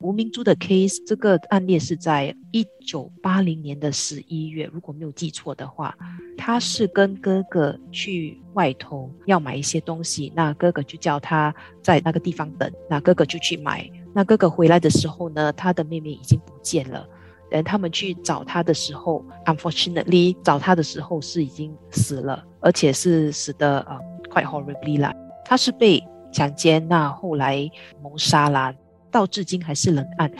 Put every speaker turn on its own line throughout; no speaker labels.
吴明珠的 case 这个案例是在一九八零年的十一月，如果没有记错的话，他是跟哥哥去外头要买一些东西，那哥哥就叫他在那个地方等，那哥哥就去买。那哥哥回来的时候呢，他的妹妹已经不见了。等他们去找他的时候，unfortunately 找他的时候是已经死了，而且是死的呃 quite horribly 啦。他是被强奸，那后来谋杀啦。到至今还是冷案，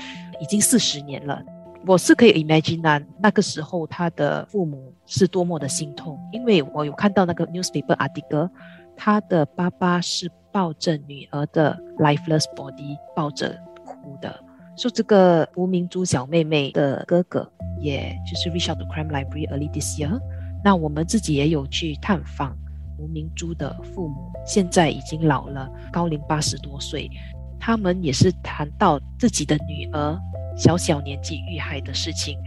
已经四十年了。我是可以 imagine 啊，那个时候他的父母是多么的心痛，因为我有看到那个 newspaper article，他的爸爸是抱着女儿的 lifeless body 抱着哭的。说这个吴明珠小妹妹的哥哥，也就是 reach out to crime library early this year。那我们自己也有去探访吴明珠的父母，现在已经老了，高龄八十多岁。他们也是谈到自己的女儿小小年纪遇害的事情，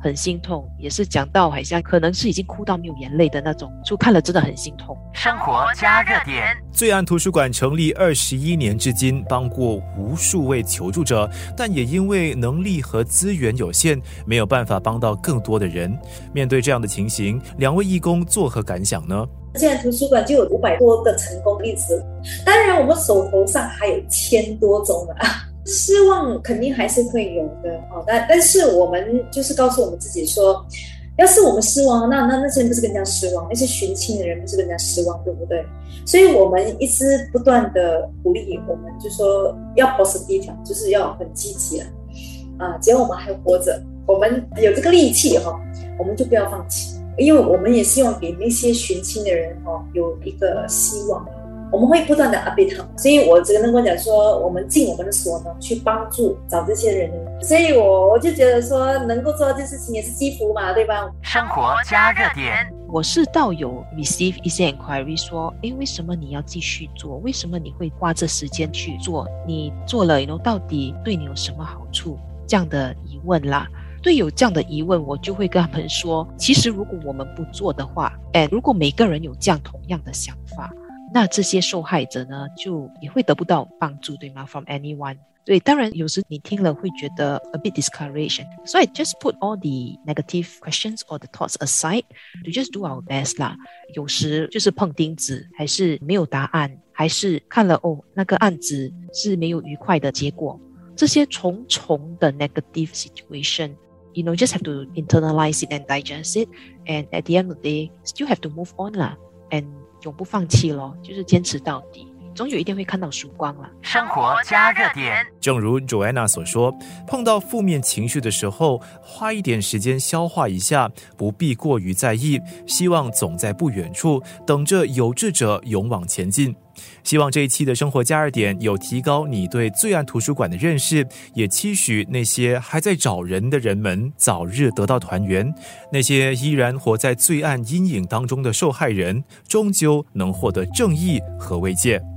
很心痛，也是讲到好像可能是已经哭到没有眼泪的那种，就看了真的很心痛。生活加
热点，罪案图书馆成立二十一年至今，帮过无数位求助者，但也因为能力和资源有限，没有办法帮到更多的人。面对这样的情形，两位义工作何感想呢？
现在图书馆就有五百多个成功例子，当然我们手头上还有千多种啊，失望肯定还是会有的哦。但但是我们就是告诉我们自己说，要是我们失望，那那那些人不是更加失望？那些寻亲的人不是更加失望，对不对？所以我们一直不断的鼓励，我们就说要 positive，就是要很积极啊。啊，只要我们还活着，我们有这个力气哈，我们就不要放弃。因为我们也希望给那些寻亲的人哦有一个希望，我们会不断的 update 他们，所以我只能跟讲说，我们尽我们的所能去帮助找这些人，所以我我就觉得说，能够做到这事情也是积福嘛，对吧？生活
加热点，我是倒有 receive 一些 inquiry 说，哎，为什么你要继续做？为什么你会花这时间去做？你做了，然后到底对你有什么好处？这样的疑问啦。对有这样的疑问，我就会跟他们说：其实如果我们不做的话，哎，如果每个人有这样同样的想法，那这些受害者呢，就也会得不到帮助，对吗？From anyone？对，当然有时你听了会觉得 a bit discouraged，所以 just put all the negative questions or the thoughts aside，to just do our best 啦。有时就是碰钉子，还是没有答案，还是看了哦，那个案子是没有愉快的结果，这些重重的 negative situation。You know just have to internalize it and digest it and at the end of the day still have to move on 啦 and 永不放弃咯，就是坚持到底。总有一天会看到曙光了。生活
加热点，正如 Joanna 所说，碰到负面情绪的时候，花一点时间消化一下，不必过于在意。希望总在不远处等着有志者勇往前进。希望这一期的生活加热点有提高你对罪案图书馆的认识，也期许那些还在找人的人们早日得到团圆。那些依然活在罪案阴影当中的受害人，终究能获得正义和慰藉。